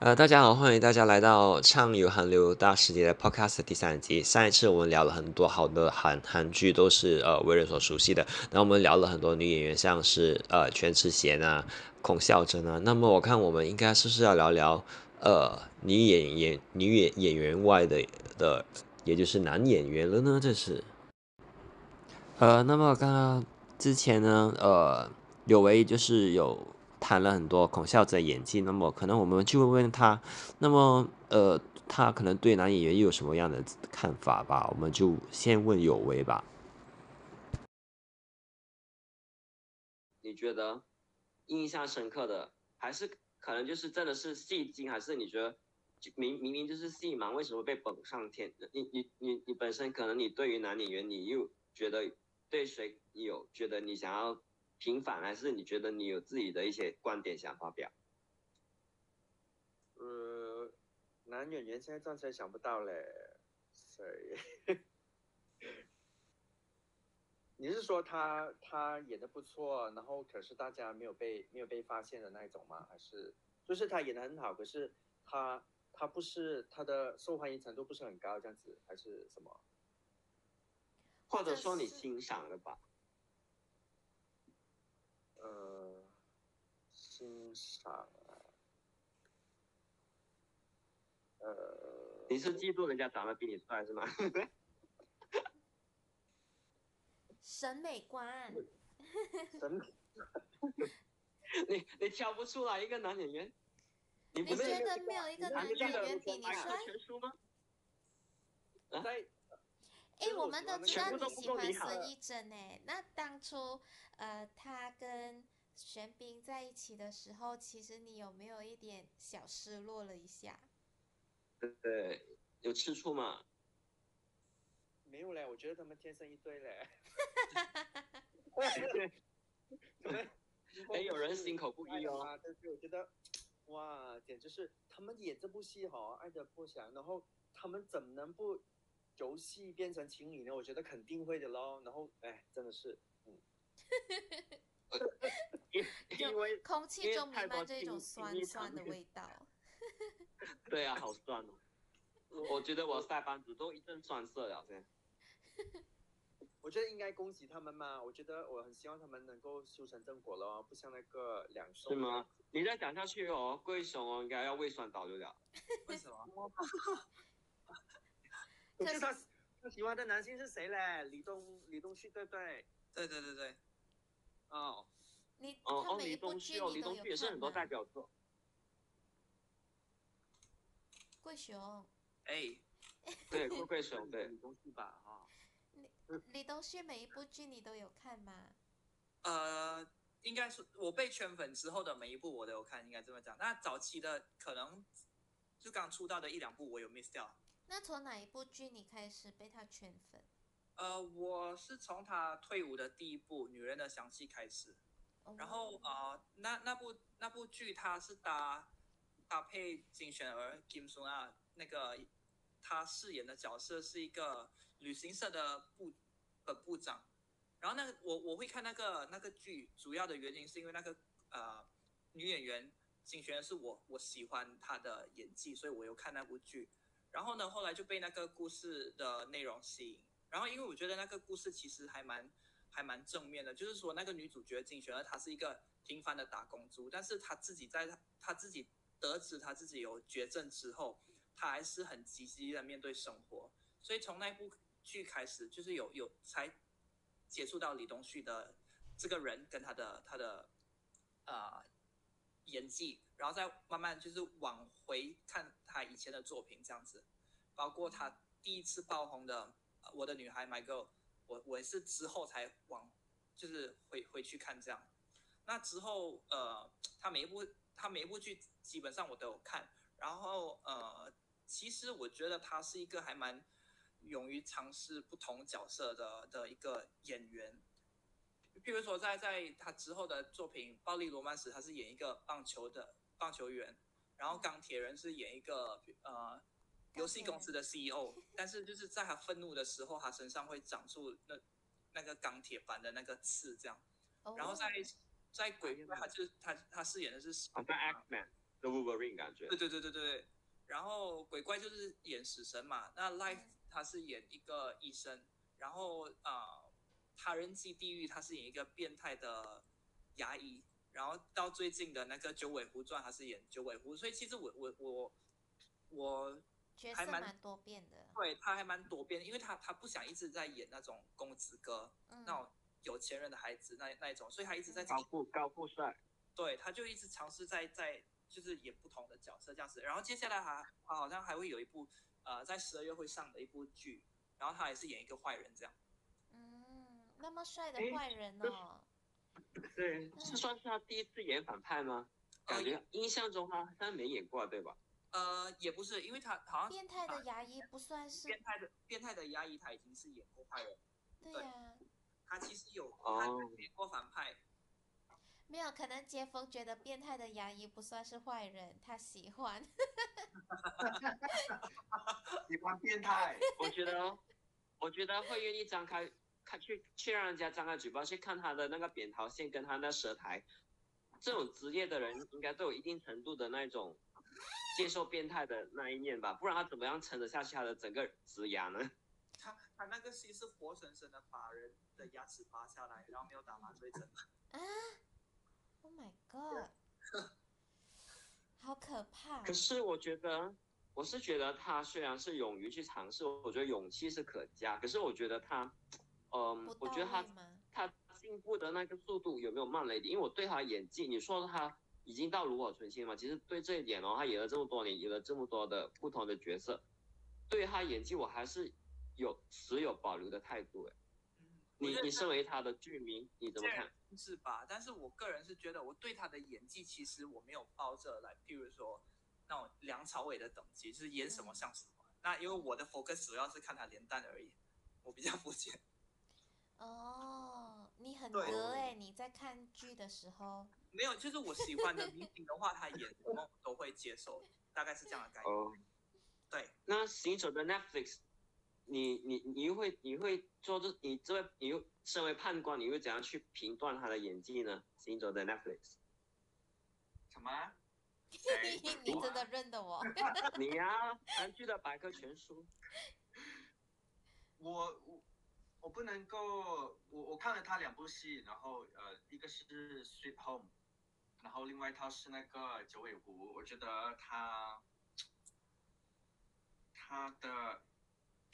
呃，大家好，欢迎大家来到畅游韩流大世界的 Podcast 第三集。上一次我们聊了很多好的韩韩剧，都是呃为人所熟悉的。然后我们聊了很多女演员，像是呃全智贤啊、孔孝真啊。那么我看我们应该是不是要聊聊呃女演员、女演演员外的的，也就是男演员了呢？这是。呃，那么刚刚之前呢，呃，有为就是有。谈了很多孔孝真的演技，那么可能我们就会问他，那么呃，他可能对男演员又有什么样的看法吧？我们就先问有为吧。你觉得印象深刻的，还是可能就是真的是戏精，还是你觉得明明明就是戏盲，为什么被捧上天？你你你你本身可能你对于男演员，你又觉得对谁有觉得你想要？平反还是你觉得你有自己的一些观点想发表？呃，男演员现在暂时想不到嘞，谁？你是说他他演的不错，然后可是大家没有被没有被发现的那一种吗？还是就是他演的很好，可是他他不是他的受欢迎程度不是很高这样子，还是什么？或者说你欣赏了吧？呃，欣赏，呃，你是嫉妒人家长得比你帅是吗？审美观，审美，你你挑不出来一个男演员？你觉得没有一个男演员比你帅？在，哎，我们都知道你喜欢孙艺珍哎，那当初。呃，他跟玄彬在一起的时候，其实你有没有一点小失落了一下？对，有吃醋吗？没有嘞，我觉得他们天生一对嘞。哎，有人心口不一哦。但是我觉得，哇，简直是他们演这部戏哈，爱的不想，然后他们怎么能不游戏变成情侣呢？我觉得肯定会的喽。然后，哎，真的是。嗯 因为空气中弥漫这种酸酸的味道。对啊，好酸哦！我觉得我下班子都一阵酸涩了，现在。我觉得应该恭喜他们嘛！我觉得我很希望他们能够修成正果了，不像那个两兄。是吗？你再讲下去哦，贵雄哦，应该要胃酸倒流了。为什么？可是他他喜欢的男性是谁嘞？李东李东旭对不对？对对对对。哦，你哦，李东旭哦，李东旭也是很多代表作。桂雄，哎，对，桂桂雄，对，李东旭吧，哈。李李东旭每一部剧你都有看吗？呃，应该是我被圈粉之后的每一部我都有看，应该这么讲。那早期的可能就刚出道的一两部我有 miss 掉。那从哪一部剧你开始被他圈粉？呃，我是从他退伍的第一部《女人的香气》开始，然后啊，那那部那部剧他是搭搭配金选儿金松啊，那个他饰演的角色是一个旅行社的部本部长，然后那个我我会看那个那个剧，主要的原因是因为那个呃女演员金璇是我我喜欢她的演技，所以我有看那部剧，然后呢后来就被那个故事的内容吸引。然后，因为我觉得那个故事其实还蛮还蛮正面的，就是说那个女主角金璇儿她是一个平凡的打工族，但是她自己在她她自己得知她自己有绝症之后，她还是很积极的面对生活。所以从那部剧开始，就是有有才接触到李东旭的这个人跟他的他的呃演技，然后再慢慢就是往回看他以前的作品这样子，包括他第一次爆红的。我的女孩，My Girl，我我是之后才往，就是回回去看这样。那之后，呃，他每一部他每一部剧基本上我都有看。然后，呃，其实我觉得他是一个还蛮勇于尝试不同角色的的一个演员。譬如说，在在他之后的作品《暴力罗曼史》，他是演一个棒球的棒球员。然后《钢铁人》是演一个呃游戏公司的 CEO，但是就是在他愤怒的时候，他身上会长出那那个钢铁般的那个刺，这样。然后在在鬼怪，他就他他饰演的是好像 X Man 的 Wolverine 感觉。对对对对对。然后鬼怪就是演死神嘛，那 Life 他是演一个医生，然后啊，他人机地狱他是演一个变态的牙医。然后到最近的那个九尾狐传，他是演九尾狐，所以其实我我我我角色蛮多变的，对他还蛮多变，因为他他不想一直在演那种公子哥，那种有钱人的孩子那那一种，所以他一直在高富高富帅，对，他就一直尝试在在就是演不同的角色这样子。然后接下来还他好像还会有一部呃在十二月会上的一部剧，然后他也是演一个坏人这样。嗯，那么帅的坏人哦。对，是算是他第一次演反派吗？感觉印象中他好像没演过，对吧？呃，也不是，因为他好像变态的牙医不算是变态的变态的牙医，他已经是演过坏人。对呀，他其实有他演过反派。没有，可能杰峰觉得变态的牙医不算是坏人，他喜欢。喜欢变态，我觉得，我觉得会愿意张开。看去去让人家张开嘴巴去看他的那个扁桃腺跟他那舌苔，这种职业的人应该都有一定程度的那种接受变态的那一面吧，不然他怎么样撑得下去他的整个职牙呢？他他那个戏是活生生的把人的牙齿拔下来，然后没有打麻醉针。啊！Oh my god！好可怕。可是我觉得，我是觉得他虽然是勇于去尝试，我觉得勇气是可嘉，可是我觉得他。嗯，我觉得他他进步的那个速度有没有慢了一点？因为我对他演技，你说他已经到炉火纯青嘛？其实对这一点哦，他演了这么多年，演了这么多的不同的角色，对他演技我还是有持有保留的态度。哎，你你身为他的剧迷，你怎么看？是吧？但是我个人是觉得，我对他的演技其实我没有抱着来，譬如说那种梁朝伟的等级，就是演什么像什么。那因为我的 focus 主要是看他连蛋而已，我比较肤浅。哦，你很格哎！你在看剧的时候没有，就是我喜欢的明星的话，他演什么我都会接受，大概是这样的概念。对，那行走的 Netflix，你你你会你会做这你这位你又身为判官，你会怎样去评断他的演技呢？行走的 Netflix，什么？你真的认得我？你呀，韩剧的百科全书。我我。我不能够，我我看了他两部戏，然后呃，一个是《Sweet Home》，然后另外一套是那个《九尾狐》。我觉得他他的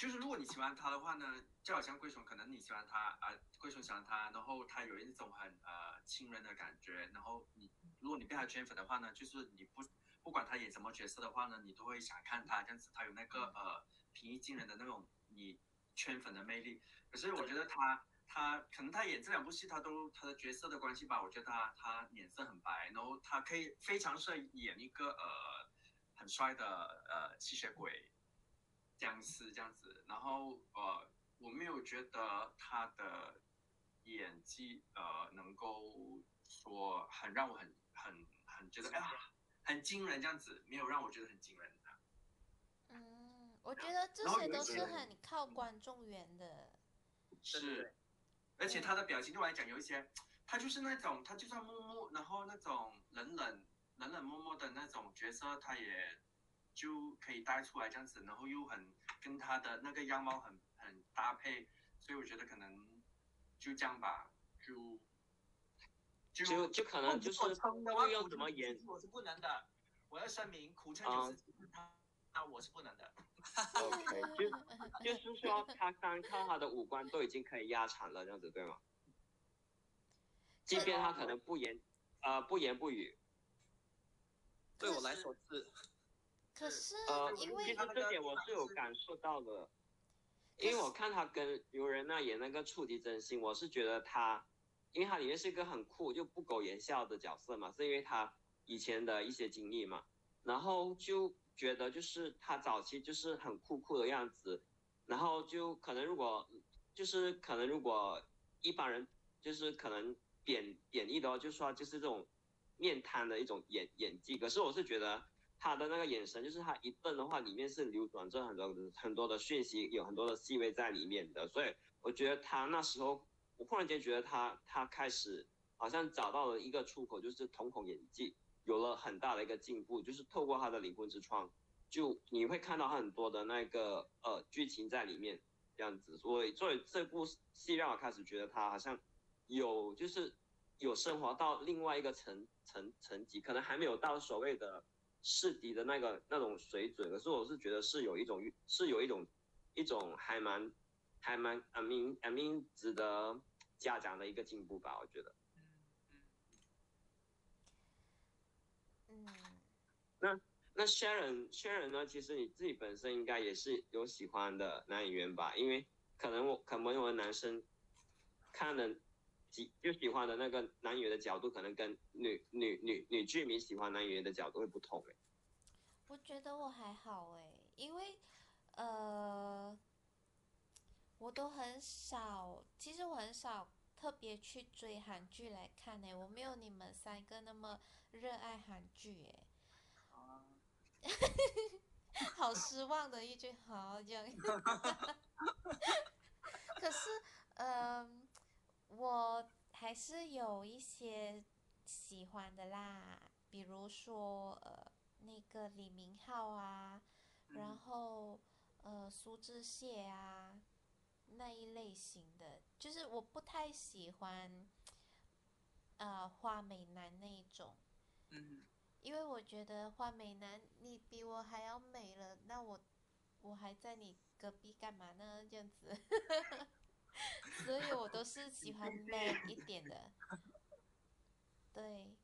就是如果你喜欢他的话呢，就好像桂雄，可能你喜欢他啊，桂雄喜欢他，然后他有一种很呃亲人的感觉，然后你如果你被他圈粉的话呢，就是你不不管他演什么角色的话呢，你都会想看他这样子，他有那个呃平易近人的那种你圈粉的魅力。可是我觉得他他可能他演这两部戏，他都他的角色的关系吧，我觉得他他脸色很白，然后他可以非常适合演一个呃很帅的呃吸血鬼僵尸这样子，然后呃我没有觉得他的演技呃能够说很让我很很很觉得哎呀很惊人这样子，没有让我觉得很惊人的。嗯，我觉得这些都是很靠观众缘的。是，而且他的表情对我来讲有一些，他就是那种他就算默默，然后那种冷冷冷冷漠漠的那种角色，他也就可以带出来这样子，然后又很跟他的那个样貌很很搭配，所以我觉得可能就这样吧，就就就可能就是不用怎么演，我是不能的，我要声明，苦撑就是他，那我是不能的。OK，就就是说，他单靠他的五官都已经可以压场了，这样子对吗？即便他可能不言，呃，不言不语。对我来说是。可是，呃，其实这点我是有感受到的，因为我看他跟刘仁娜演那个触及真心，我是觉得他，因为他里面是一个很酷就不苟言笑的角色嘛，是因为他以前的一些经历嘛，然后就。觉得就是他早期就是很酷酷的样子，然后就可能如果就是可能如果一般人就是可能贬贬义的话，就说就是这种面瘫的一种演演技。可是我是觉得他的那个眼神，就是他一瞪的话，里面是流转着很多很多的讯息，有很多的细微在里面的。所以我觉得他那时候，我忽然间觉得他他开始好像找到了一个出口，就是瞳孔演技有了很大的一个进步，就是透过他的灵魂之窗，就你会看到很多的那个呃剧情在里面这样子。所以所以这部戏让我开始觉得他好像有就是有升华到另外一个层层层级，可能还没有到所谓的。世敌的那个那种水准，可是我是觉得是有一种是有一种一种还蛮还蛮 I mean I mean 值得嘉奖的一个进步吧，我觉得。嗯那那 Sharon Sharon 呢？其实你自己本身应该也是有喜欢的男演员吧？因为可能我可能我们男生看的。喜就喜欢的那个男演员的角度，可能跟女女女女剧迷喜欢男演员的角度会不同哎。我觉得我还好哎，因为呃，我都很少，其实我很少特别去追韩剧来看哎，我没有你们三个那么热爱韩剧哎。好失望的一句好这样。可是嗯。我还是有一些喜欢的啦，比如说呃那个李明浩啊，然后呃苏志燮啊那一类型的，就是我不太喜欢呃花美男那一种，嗯，因为我觉得花美男你比我还要美了，那我我还在你隔壁干嘛呢？这样子。所以我都是喜欢 man 一点的，对。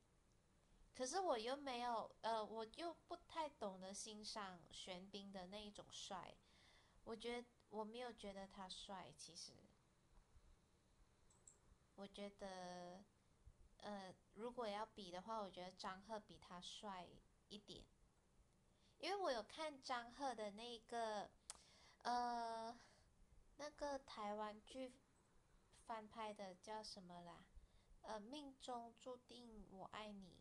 可是我又没有，呃，我又不太懂得欣赏玄彬的那一种帅。我觉得我没有觉得他帅，其实。我觉得，呃，如果要比的话，我觉得张赫比他帅一点。因为我有看张赫的那个，呃。那个台湾剧翻拍的叫什么啦？呃，命中注定我爱你，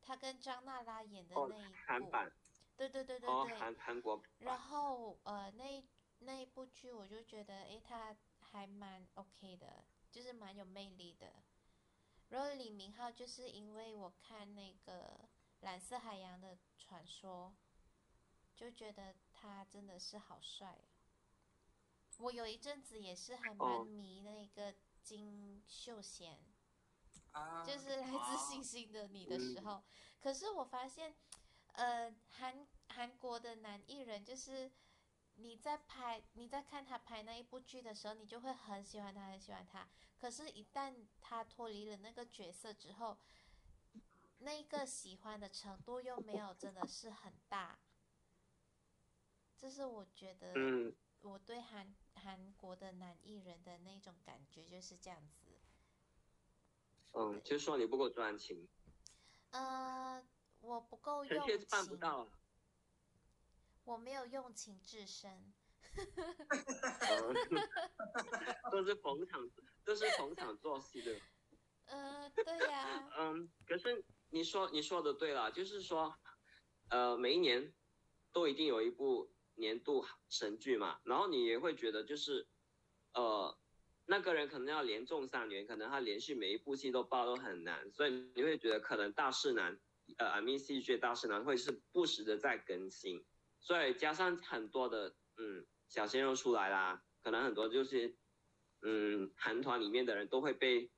他跟张娜拉演的那一部，对对对对对，韩韩国。然后呃，那那一部剧我就觉得，诶，他还蛮 OK 的，就是蛮有魅力的。然后李明浩就是因为我看那个蓝色海洋的传说，就觉得他真的是好帅。我有一阵子也是还蛮迷那个金秀贤，就是来自星星的你的时候。可是我发现，呃，韩韩国的男艺人，就是你在拍、你在看他拍那一部剧的时候，你就会很喜欢他，很喜欢他。可是，一旦他脱离了那个角色之后，那个喜欢的程度又没有真的是很大。这是我觉得，我对韩。韩国的男艺人的那种感觉就是这样子。嗯，就是说你不够专情。呃，我不够用情。办不到。我没有用情至深。都是逢场，都是逢场作戏的。呃，对呀。嗯，可是你说你说的对了，就是说，呃，每一年都一定有一部。年度神剧嘛，然后你也会觉得就是，呃，那个人可能要连中三元，可能他连续每一部戏都爆都很难，所以你会觉得可能大势难，呃 mean 戏剧大势难会是不时的在更新，所以加上很多的嗯小鲜肉出来啦，可能很多就是嗯韩团里面的人都会被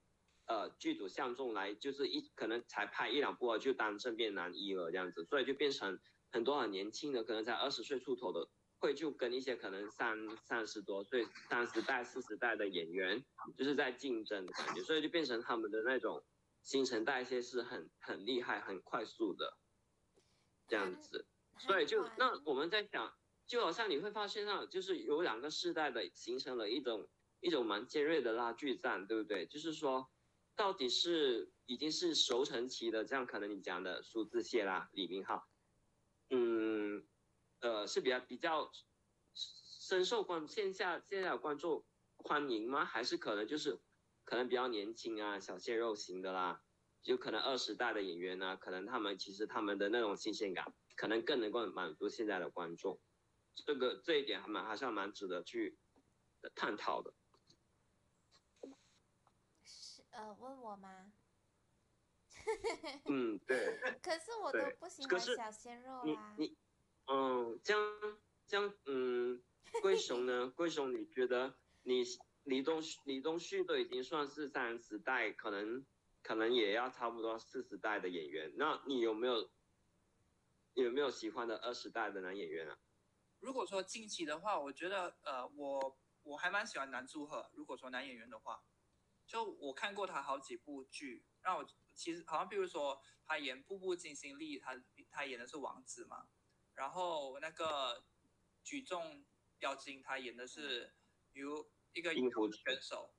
呃剧组相中来，就是一可能才拍一两部就当正面男一了这样子，所以就变成。很多很年轻的，可能才二十岁出头的，会就跟一些可能三三十多岁、三十代、四十代的演员，就是在竞争的感觉，所以就变成他们的那种新陈代谢是很很厉害、很快速的这样子。所以就那我们在想，就好像你会发现上，就是有两个世代的形成了一种一种蛮尖锐的拉锯战，对不对？就是说，到底是已经是熟成期的，这样可能你讲的苏志燮啦、李明浩。嗯，呃，是比较比较深受观线下线下观众欢迎吗？还是可能就是可能比较年轻啊，小鲜肉型的啦，就可能二十代的演员呢，可能他们其实他们的那种新鲜感，可能更能够满足现在的观众。这个这一点还蛮还是蛮值得去探讨的。是呃，问我吗？嗯，对。可是我都不喜欢小鲜肉啊。你你嗯，这样这样嗯，龟熊呢？龟熊，你觉得你李东李东旭都已经算是三十代，可能可能也要差不多四十代的演员。那你有没有有没有喜欢的二十代的男演员啊？如果说近期的话，我觉得呃，我我还蛮喜欢南柱赫。如果说男演员的话，就我看过他好几部剧，让我其实好像比如说他演《步步惊心》里，他他演的是王子嘛。然后那个举重妖精，他演的是如一个羽球选手。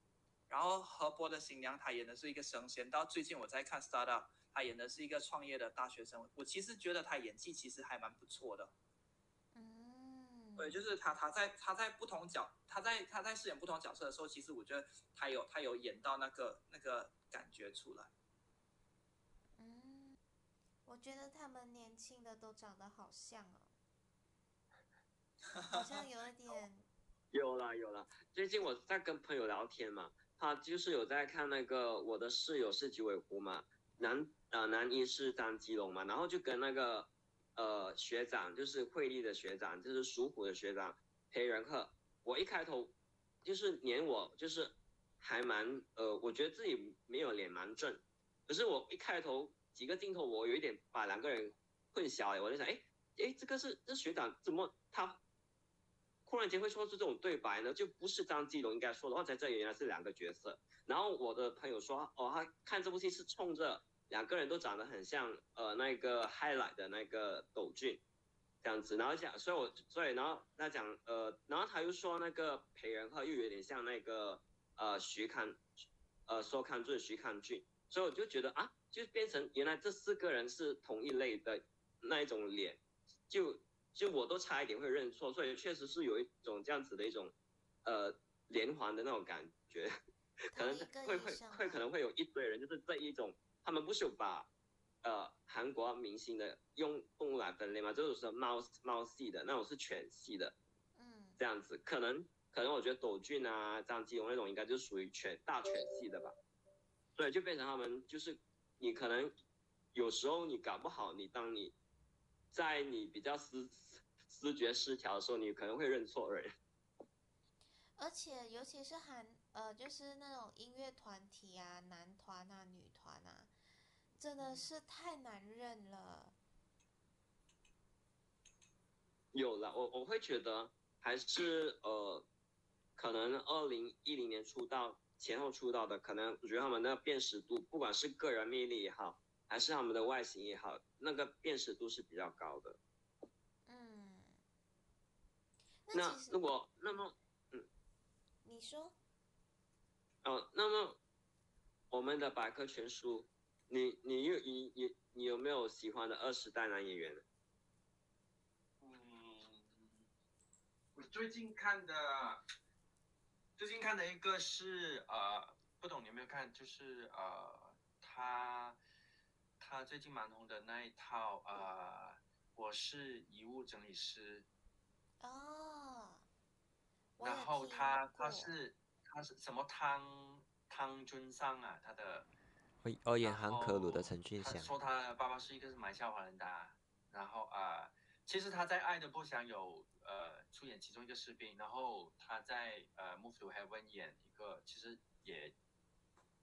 然后何博的新娘，他演的是一个神仙。到最近我在看《Start Up》，他演的是一个创业的大学生。我其实觉得他演技其实还蛮不错的。嗯。对，就是他他在他在不同角他在他在饰演不同角色的时候，其实我觉得他有他有演到那个那个感觉出来。我觉得他们年轻的都长得好像哦，好像有一点。有了有了，最近我在跟朋友聊天嘛，他就是有在看那个我的室友是九尾狐嘛，男呃男一是张基龙嘛，然后就跟那个呃学长就是惠利的学长，就是属虎的学长裴仁赫，我一开头就是连我就是还蛮呃，我觉得自己没有脸蛮正，可是我一开头。几个镜头，我有一点把两个人混淆哎，我在想，哎哎，这个是这学长怎么他忽然间会说出这种对白呢？就不是张基龙应该说的话，在这里原来是两个角色。然后我的朋友说，哦，他看这部戏是冲着两个人都长得很像，呃，那个 highlight 的那个斗俊这样子。然后讲，所以我所以然后他讲，呃，然后他又说那个裴仁赫又有点像那个呃徐康，呃说康俊徐康俊，所以我就觉得啊。就变成原来这四个人是同一类的那一种脸，就就我都差一点会认错，所以确实是有一种这样子的一种呃连环的那种感觉，可能会会会可能会有一堆人就是这一种，他们不是有把呃韩国明星的用动物来分类吗？这种是猫猫系的，那种是犬系的，嗯，这样子可能可能我觉得斗俊啊张基龙那种应该就属于犬大犬系的吧，所以就变成他们就是。你可能有时候你搞不好，你当你在你比较思思觉失调的时候，你可能会认错人。而且尤其是韩呃，就是那种音乐团体啊，男团啊、女团啊，真的是太难认了。有了，我我会觉得还是呃，可能二零一零年出道。前后出道的，可能我觉得他们的辨识度，不管是个人魅力也好，还是他们的外形也好，那个辨识度是比较高的。嗯。那如果那么，嗯。你说。哦，那么我们的百科全书，你你有你你你有没有喜欢的二十代男演员？嗯，我最近看的。最近看的一个是呃，不懂你有没有看？就是呃，他他最近蛮红的那一套呃，我是遗物整理师。哦。然后他他是他是什么汤汤君上啊？他的。会哦，演韩可鲁的陈俊祥。说他的爸爸是一个是马来华人的，然后啊，其实他在《爱的不想有》。呃，出演其中一个士兵，然后他在呃《Move to Heaven》演一个，其实也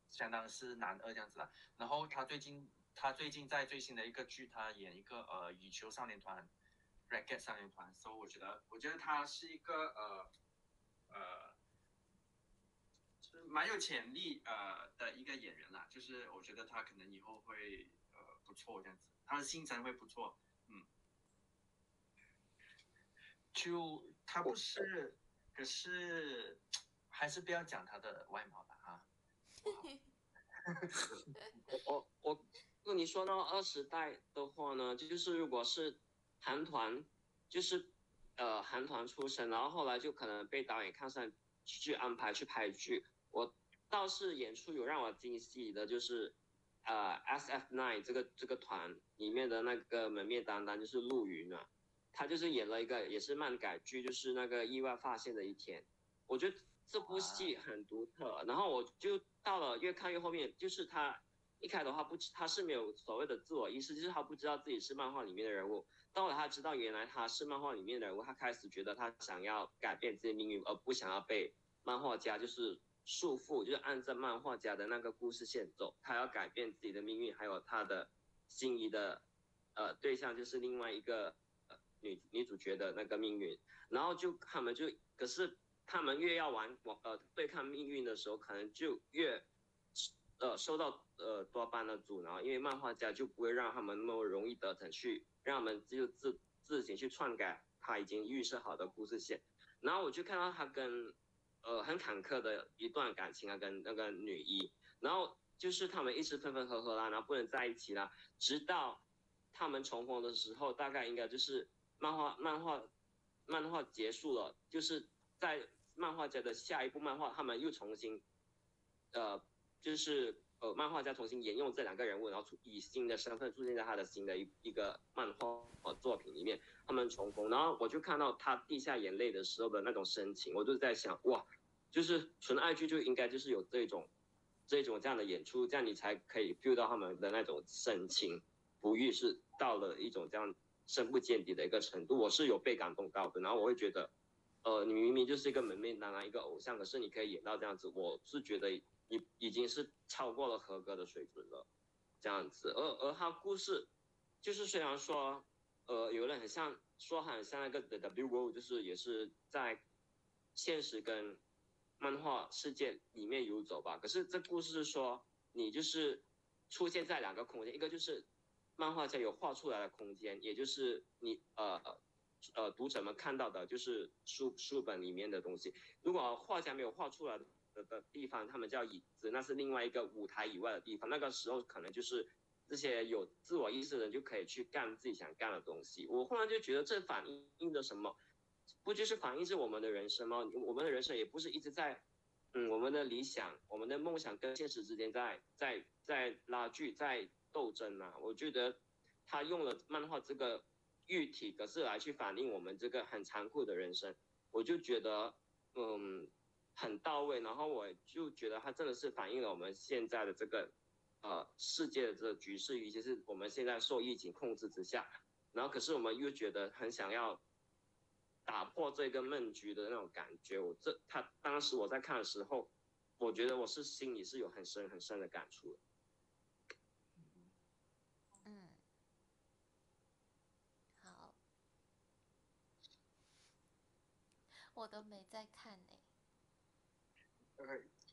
相当是男二这样子啦。然后他最近，他最近在最新的一个剧，他演一个呃羽球少年团，Racket 少年团。所以我觉得，我觉得他是一个呃呃，是蛮有潜力呃的一个演员啦。就是我觉得他可能以后会呃不错这样子，他的新程会不错。就他不是，可是还是不要讲他的外貌吧啊。我我那你说到二十代的话呢，就是如果是韩团，就是呃韩团出身，然后后来就可能被导演看上去安排去拍剧。我倒是演出有让我惊喜的，就是呃 S F Nine 这个这个团里面的那个门面担当就是陆云啊，他就是演了一个也是漫改剧，就是那个意外发现的一天。我觉得这部戏很独特，然后我就到了越看越后面，就是他一开的话不他是没有所谓的自我意识，就是他不知道自己是漫画里面的人物。到了他知道原来他是漫画里面的人物，他开始觉得他想要改变自己命运，而不想要被漫画家就是束缚，就是按照漫画家的那个故事线走。他要改变自己的命运，还有他的心仪的呃对象就是另外一个女女主角的那个命运。然后就他们就可是他们越要玩玩呃对抗命运的时候，可能就越呃受到呃多巴胺的阻挠，因为漫画家就不会让他们那么容易得逞去。让我们就自自行去篡改他已经预设好的故事线，然后我就看到他跟呃很坎坷的一段感情啊，跟那个女一，然后就是他们一直分分合合啦，然后不能在一起啦，直到他们重逢的时候，大概应该就是漫画漫画漫画结束了，就是在漫画家的下一部漫画，他们又重新呃就是。呃，漫画家重新沿用这两个人物，然后出以新的身份出现在他的新的一一个漫画呃作品里面，他们重逢，然后我就看到他滴下眼泪的时候的那种深情，我就在想，哇，就是纯爱剧就应该就是有这种，这种这样的演出，这样你才可以 feel 到他们的那种深情不遇，是到了一种这样深不见底的一个程度，我是有被感动到的，然后我会觉得，呃，你明明就是一个门面当然一个偶像，可是你可以演到这样子，我是觉得。已已经是超过了合格的水准了，这样子，而而他故事，就是虽然说，呃，有人很像说很像那个 The W World，就是也是在现实跟漫画世界里面游走吧。可是这故事是说，你就是出现在两个空间，一个就是漫画家有画出来的空间，也就是你呃呃读者们看到的就是书书本里面的东西。如果画家没有画出来的。的地方，他们叫椅子，那是另外一个舞台以外的地方。那个时候可能就是这些有自我意识的人就可以去干自己想干的东西。我忽然就觉得这反映着什么？不就是反映是我们的人生吗？我们的人生也不是一直在，嗯，我们的理想、我们的梦想跟现实之间在在在拉锯、在斗争啊。我觉得他用了漫画这个喻体，可是来去反映我们这个很残酷的人生。我就觉得，嗯。很到位，然后我就觉得他真的是反映了我们现在的这个，呃，世界的这个局势，尤其是我们现在受疫情控制之下，然后可是我们又觉得很想要打破这个闷局的那种感觉。我这他当时我在看的时候，我觉得我是心里是有很深很深的感触。的，好，我都没在看呢。呃，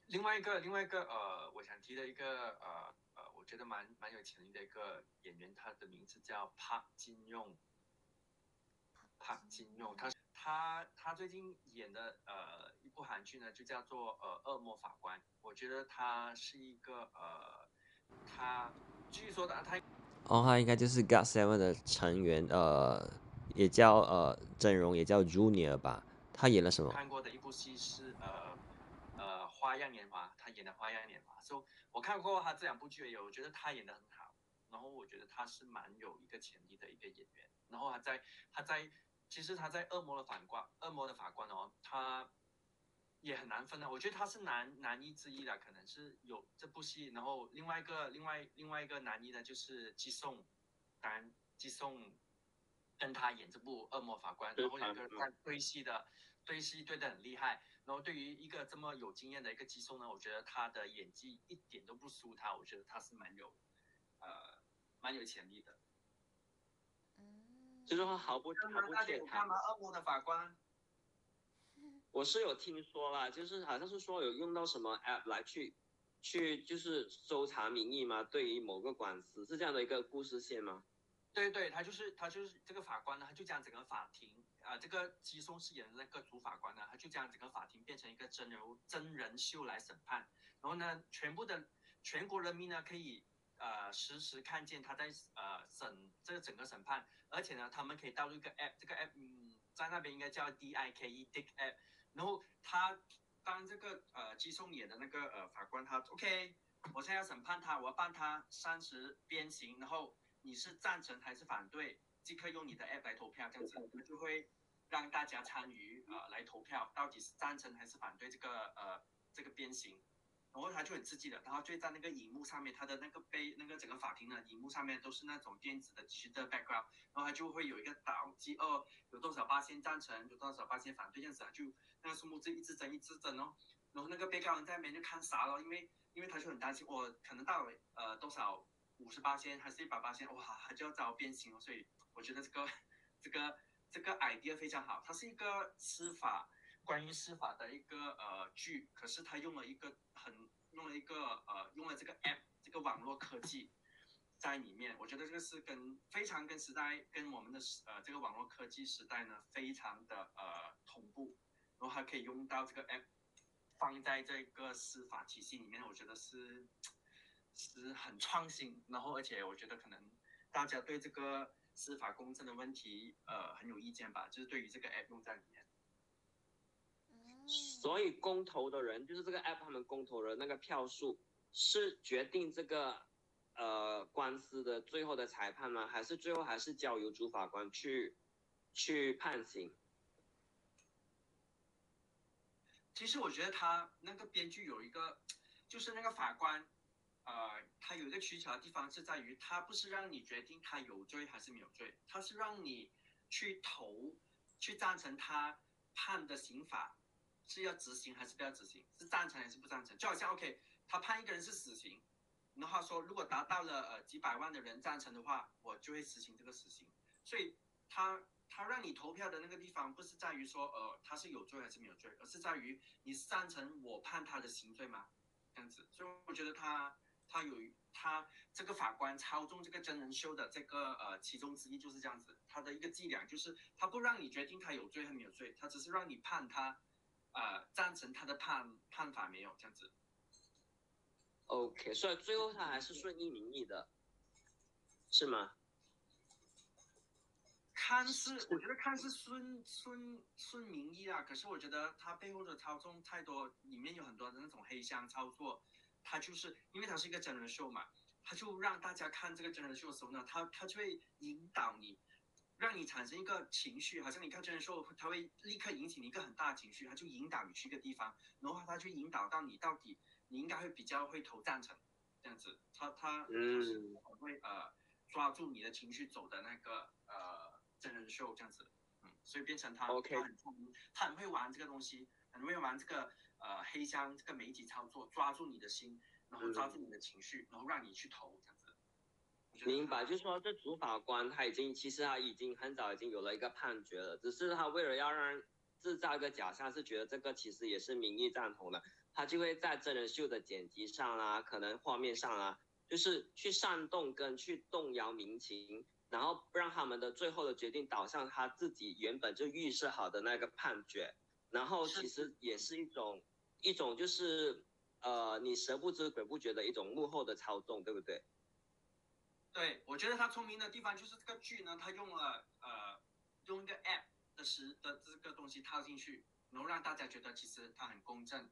另外一个，另外一个，呃，我想提的一个，呃，呃，我觉得蛮蛮有潜力的一个演员，他的名字叫帕金用。帕金用，他他他最近演的呃一部韩剧呢，就叫做呃《恶魔法官》。我觉得他是一个呃，他据说的他，哦，他应该就是 God Seven 的成员，呃，也叫呃阵容也叫 Junior 吧？他演了什么？看过的一部戏是呃呃。花样年华，他演的花样年华，所以我看过他这两部剧，有我觉得他演的很好，然后我觉得他是蛮有一个潜力的一个演员，然后他在他在其实他在恶魔的法官，恶魔的法官哦，他也很难分的，我觉得他是男男一之一的，可能是有这部戏，然后另外一个另外另外一个男一呢就是季颂，当然季颂跟他演这部恶魔法官，然后两个人在对戏的对戏对的很厉害。然后对于一个这么有经验的一个基松呢，我觉得他的演技一点都不输他，我觉得他是蛮有，呃，蛮有潜力的。嗯，就是说毫不毫不怯场。干嘛恶魔的法官？我是有听说啦，就是好像是说有用到什么 app 来去，去就是搜查民意吗？对于某个官司是这样的一个故事线吗？对对，他就是他就是这个法官呢，他就讲整个法庭。啊，这个基松饰演的那个主法官呢，他就将整个法庭变成一个真人真人秀来审判，然后呢，全部的全国人民呢可以呃实时看见他在呃审这个整个审判，而且呢，他们可以导入一个 app，这个 app 嗯在那边应该叫 D I K E Dick App，然后他当这个呃基松演的那个呃法官他 OK，我现在要审判他，我要判他三十鞭刑，然后你是赞成还是反对？即刻用你的 app 来投票，这样子。我们就会让大家参与啊来投票，到底是赞成还是反对这个呃这个鞭刑。然后他就很刺激的，然后就在那个荧幕上面，他的那个背那个整个法庭的荧幕上面都是那种电子的的 background，然后他就会有一个导记哦，有多少八仙赞成，有多少八仙反对这样子啊，就那个数目字一直增一直增哦，然后那个被告人在那边就看傻了，因为因为他就很担心，我可能到了呃多少五十八仙还是一百八仙，哇，他就要遭鞭刑了，所以我觉得这个 这个这个 idea 非常好，它是一个司法。关于司法的一个呃剧，可是他用了一个很用了一个呃用了这个 app 这个网络科技在里面，我觉得这个是跟非常跟时代跟我们的呃这个网络科技时代呢非常的呃同步，然后还可以用到这个 app 放在这个司法体系里面，我觉得是是很创新，然后而且我觉得可能大家对这个司法公正的问题呃很有意见吧，就是对于这个 app 用在里面。所以公投的人就是这个 app，他们公投的那个票数是决定这个呃官司的最后的裁判吗？还是最后还是交由主法官去去判刑？其实我觉得他那个编剧有一个，就是那个法官，呃，他有一个取巧的地方是在于，他不是让你决定他有罪还是没有罪，他是让你去投去赞成他判的刑法。是要执行还是不要执行？是赞成还是不赞成？就好像 OK，他判一个人是死刑，然后说如果达到了呃几百万的人赞成的话，我就会实行这个死刑。所以他他让你投票的那个地方，不是在于说呃他是有罪还是没有罪，而是在于你是赞成我判他的刑罪吗？这样子。所以我觉得他他有他这个法官操纵这个真人秀的这个呃其中之一就是这样子，他的一个伎俩就是他不让你决定他有罪还没有罪，他只是让你判他。呃，赞成他的判判法没有这样子，OK，所以最后他还是顺应民意的，是吗？看似我觉得看似顺顺顺民意啊，可是我觉得他背后的操纵太多，里面有很多的那种黑箱操作，他就是因为他是一个真人秀嘛，他就让大家看这个真人秀的时候呢，他他就会引导你。让你产生一个情绪，好像你看真人秀，他会立刻引起你一个很大的情绪，他就引导你去一个地方，然后他就引导到你到底你应该会比较会投赞成，这样子，他他嗯会呃抓住你的情绪走的那个呃真人秀这样子，嗯，所以变成他他很聪明，他很会玩这个东西，很会玩这个呃黑箱这个媒体操作，抓住你的心，然后抓住你的情绪，然后让你去投这样子。明白，就是说这主法官他已经其实他已经很早已经有了一个判决了，只是他为了要让制造一个假象，是觉得这个其实也是民意赞同的，他就会在真人秀的剪辑上啊，可能画面上啊，就是去煽动跟去动摇民情，然后让他们的最后的决定导向他自己原本就预设好的那个判决，然后其实也是一种一种就是呃你神不知鬼不觉的一种幕后的操纵，对不对？对，我觉得他聪明的地方就是这个剧呢，他用了呃用一个 app 的时的这个东西套进去，然后让大家觉得其实它很公正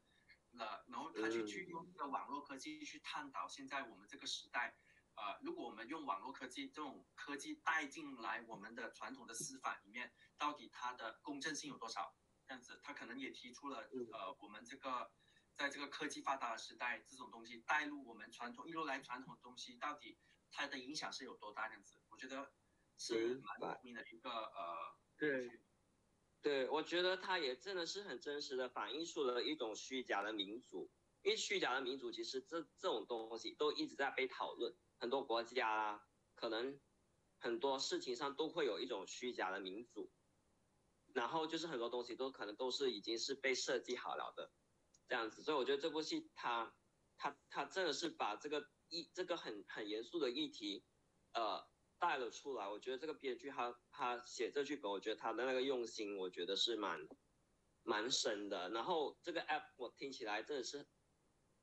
了，然后他去去用这个网络科技去探讨现在我们这个时代，呃，如果我们用网络科技这种科技带进来我们的传统的司法里面，到底它的公正性有多少？这样子，他可能也提出了呃我们这个在这个科技发达的时代，这种东西带入我们传统一路来传统的东西到底。它的影响是有多大？这样子，我觉得是蛮聪明的一个呃。对，对，我觉得他也真的是很真实的反映出了一种虚假的民主。因为虚假的民主，其实这这种东西都一直在被讨论。很多国家啊，可能很多事情上都会有一种虚假的民主。然后就是很多东西都可能都是已经是被设计好了的这样子。所以我觉得这部戏它它它真的是把这个。一这个很很严肃的议题，呃，带了出来。我觉得这个编剧他他写这剧本，我觉得他的那个用心，我觉得是蛮蛮深的。然后这个 app 我听起来真的是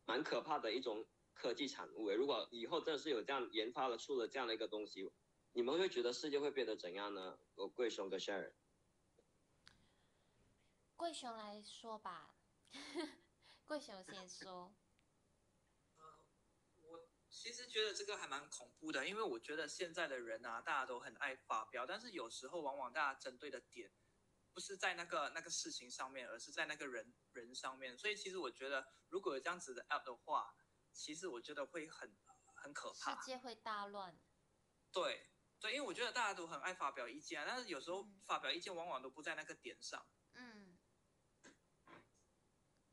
蛮可怕的一种科技产物。如果以后真的是有这样研发了出了这样的一个东西，你们会觉得世界会变得怎样呢？我贵兄跟 Sharon，贵雄来说吧，贵雄先说。我其实觉得这个还蛮恐怖的，因为我觉得现在的人啊，大家都很爱发飙，但是有时候往往大家针对的点不是在那个那个事情上面，而是在那个人人上面。所以其实我觉得，如果有这样子的 app 的话，其实我觉得会很很可怕，世界会大乱。对对，因为我觉得大家都很爱发表意见，但是有时候发表意见往往都不在那个点上。嗯，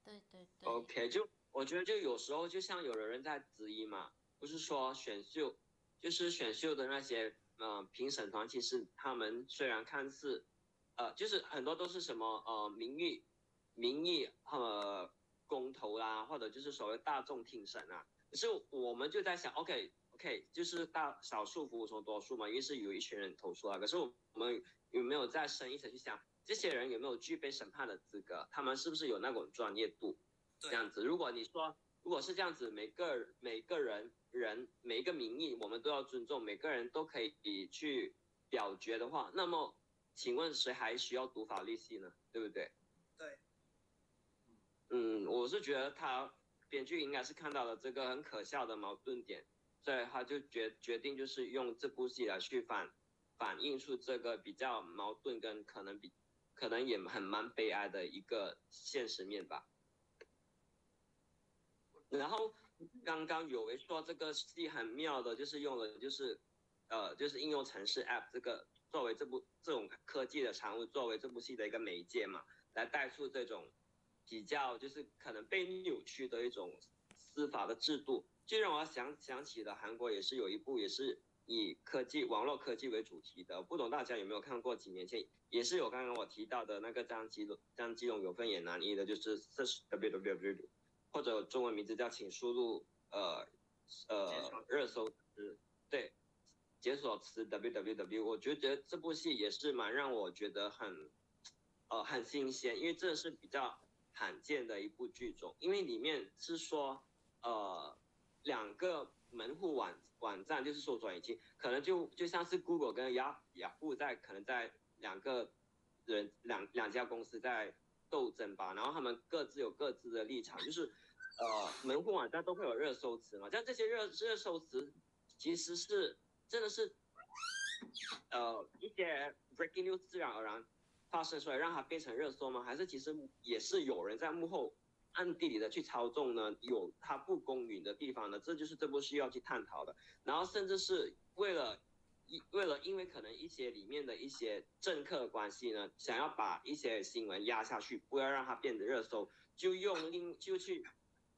对对对。OK，就我觉得就有时候就像有的人在质疑嘛。不是说选秀，就是选秀的那些呃评审团，其实他们虽然看似，呃，就是很多都是什么呃名誉、名义和公投啦，或者就是所谓大众听审啊。可是我们就在想，OK OK，就是大少数服从多数嘛，因为是有一群人投诉啊。可是我们有没有再深一层去想，这些人有没有具备审判的资格？他们是不是有那种专业度？这样子，如果你说如果是这样子，每个每个人。人每一个民意，我们都要尊重，每个人都可以去表决的话，那么，请问谁还需要读法律系呢？对不对？对。嗯，我是觉得他编剧应该是看到了这个很可笑的矛盾点，所以他就决决定就是用这部戏来去反反映出这个比较矛盾跟可能比可能也很蛮悲哀的一个现实面吧。然后。刚刚有为说这个戏很妙的，就是用了就是，呃，就是应用城市 App 这个作为这部这种科技的产物，作为这部戏的一个媒介嘛，来带出这种比较就是可能被扭曲的一种司法的制度，就让我想想起了韩国也是有一部也是以科技网络科技为主题的，不懂大家有没有看过？几年前也是有刚刚我提到的那个张基龙张基龙有份演男一的，就是这是 W W W。或者中文名字叫请输入呃呃热搜词，对，解锁词 w w w。我觉得这部戏也是蛮让我觉得很呃很新鲜，因为这是比较罕见的一部剧种，因为里面是说呃两个门户网网站，就是说转已经可能就就像是 Google 跟雅雅虎在可能在两个人两两家公司在。斗争吧，然后他们各自有各自的立场，就是，呃，门户网站都会有热搜词嘛，像这些热热搜词，其实是真的是，呃，一些 breaking news 自然而然发生出来让它变成热搜吗？还是其实也是有人在幕后暗地里的去操纵呢？有它不公允的地方呢？这就是这部需要去探讨的。然后甚至是为了。为了，因为可能一些里面的一些政客关系呢，想要把一些新闻压下去，不要让它变得热搜，就用另就去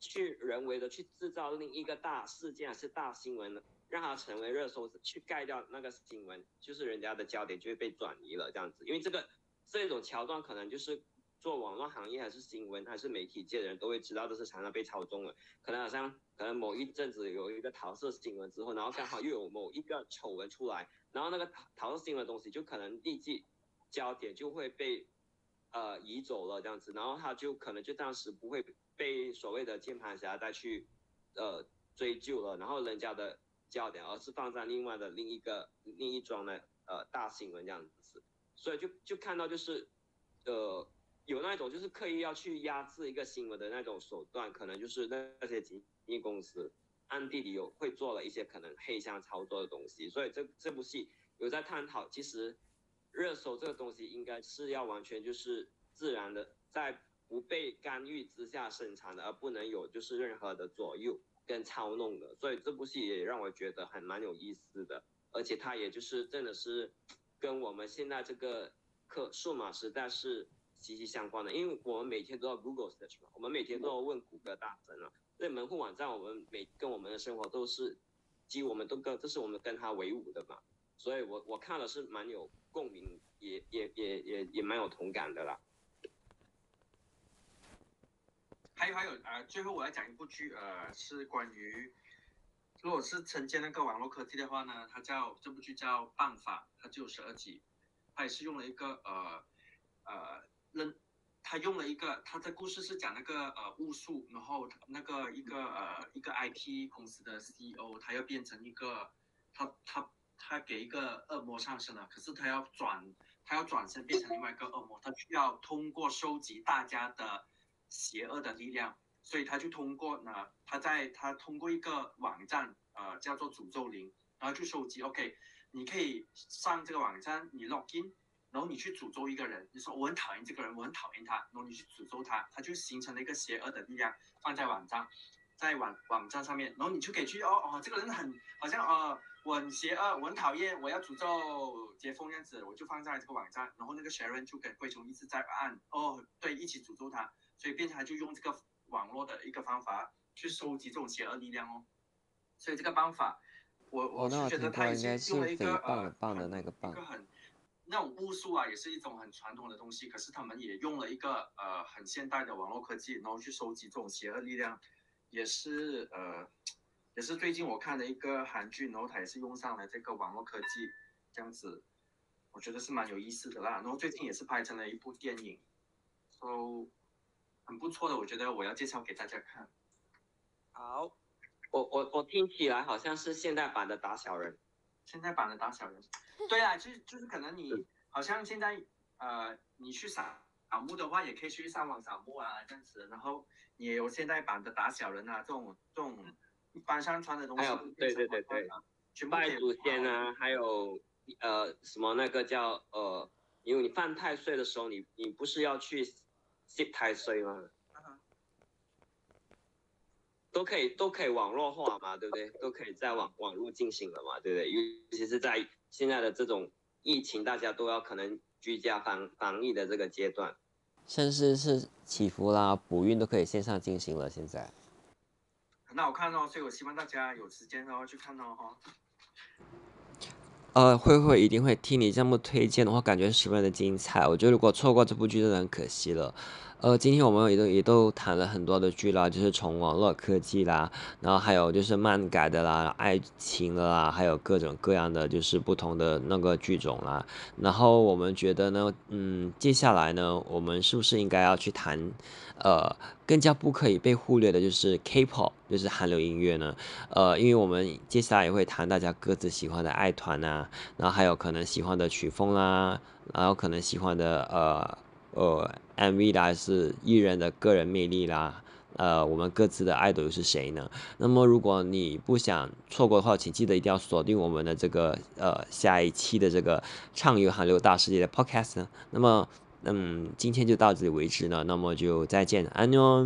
去人为的去制造另一个大事件还是大新闻呢，让它成为热搜，去盖掉那个新闻，就是人家的焦点就会被转移了这样子。因为这个这种桥段可能就是做网络行业还是新闻还是媒体界的人都会知道，这是常常被操纵了，可能好像。可能某一阵子有一个桃色新闻之后，然后刚好又有某一个丑闻出来，然后那个桃桃色新闻东西就可能立即焦点就会被呃移走了这样子，然后他就可能就当时不会被所谓的键盘侠再去呃追究了，然后人家的焦点而是放在另外的另一个另一桩的呃大新闻这样子，所以就就看到就是呃。有那种就是刻意要去压制一个新闻的那种手段，可能就是那那些经纪公司暗地里有会做了一些可能黑箱操作的东西，所以这这部戏有在探讨，其实热搜这个东西应该是要完全就是自然的，在不被干预之下生产的，而不能有就是任何的左右跟操弄的，所以这部戏也让我觉得很蛮有意思的，而且它也就是真的是跟我们现在这个课数码时代是。息息相关的，因为我们每天都要 Google search 嘛，我们每天都要问谷歌大神啊。这门户网站，我们每跟我们的生活都是，即我们都跟，这是我们跟他为伍的嘛。所以我我看了是蛮有共鸣，也也也也也蛮有同感的啦。还有还有，呃，最后我要讲一部剧，呃，是关于，如果是承接那个网络科技的话呢，它叫这部剧叫《办法》，它就十二集，它也是用了一个呃呃。那他用了一个，他的故事是讲那个呃巫术，然后那个一个呃一个 IT 公司的 CEO，他要变成一个，他他他给一个恶魔上身了，可是他要转他要转身变成另外一个恶魔，他需要通过收集大家的邪恶的力量，所以他就通过呢，他在他通过一个网站，呃，叫做诅咒灵，然后去收集。OK，你可以上这个网站，你 login，然后你去诅咒一个人，你说我很讨厌这个人，我很讨厌他，然后你去诅咒他，他就形成了一个邪恶的力量放在网站，在网网站上面，然后你就可以去哦哦，这个人很好像呃。我很邪恶，我很讨厌，我要诅咒杰峰这样子，我就放在这个网站，然后那个 Sharon 就跟贵虫一直在按，哦，对，一起诅咒他，所以变成他就用这个网络的一个方法去收集这种邪恶力量哦。所以这个方法，我我是觉得他也是用了一个呃那个一个很那种巫术啊，也是一种很传统的东西，可是他们也用了一个呃很现代的网络科技，然后去收集这种邪恶力量，也是呃。也是最近我看了一个韩剧，然后它也是用上了这个网络科技，这样子，我觉得是蛮有意思的啦。然后最近也是拍成了一部电影，都很不错的，我觉得我要介绍给大家看。好，我我我听起来好像是现代版的打小人，现在版的打小人。对啊，就是就是可能你好像现在呃，你去扫扫墓的话，也可以去上网扫墓啊这样子，然后也有现代版的打小人啊这种这种。一般上传的东西，还有对对对对，拜祖先啊，还有呃什么那个叫呃，因为你犯太岁的时候，你你不是要去祭太岁吗？都可以都可以网络化嘛，对不对？都可以在网网络进行了嘛，对不对？尤其是在现在的这种疫情，大家都要可能居家防防疫的这个阶段，甚至是祈福啦、补运都可以线上进行了，现在。很好看哦，所以我希望大家有时间的话去看哦哈。呃，慧慧一定会听你这么推荐的话，感觉十分的精彩。我觉得如果错过这部剧，真的很可惜了。呃，今天我们也都也都谈了很多的剧啦，就是从网络科技啦，然后还有就是漫改的啦、爱情的啦，还有各种各样的就是不同的那个剧种啦。然后我们觉得呢，嗯，接下来呢，我们是不是应该要去谈，呃，更加不可以被忽略的就是 K-pop，就是韩流音乐呢？呃，因为我们接下来也会谈大家各自喜欢的爱团啊，然后还有可能喜欢的曲风啦，然后可能喜欢的呃。呃，MV 啦是艺人的个人魅力啦，呃，我们各自的爱豆又是谁呢？那么如果你不想错过的话，请记得一定要锁定我们的这个呃下一期的这个畅游韩流大世界的 Podcast。那么，嗯，今天就到这里为止呢，那么就再见，安妞。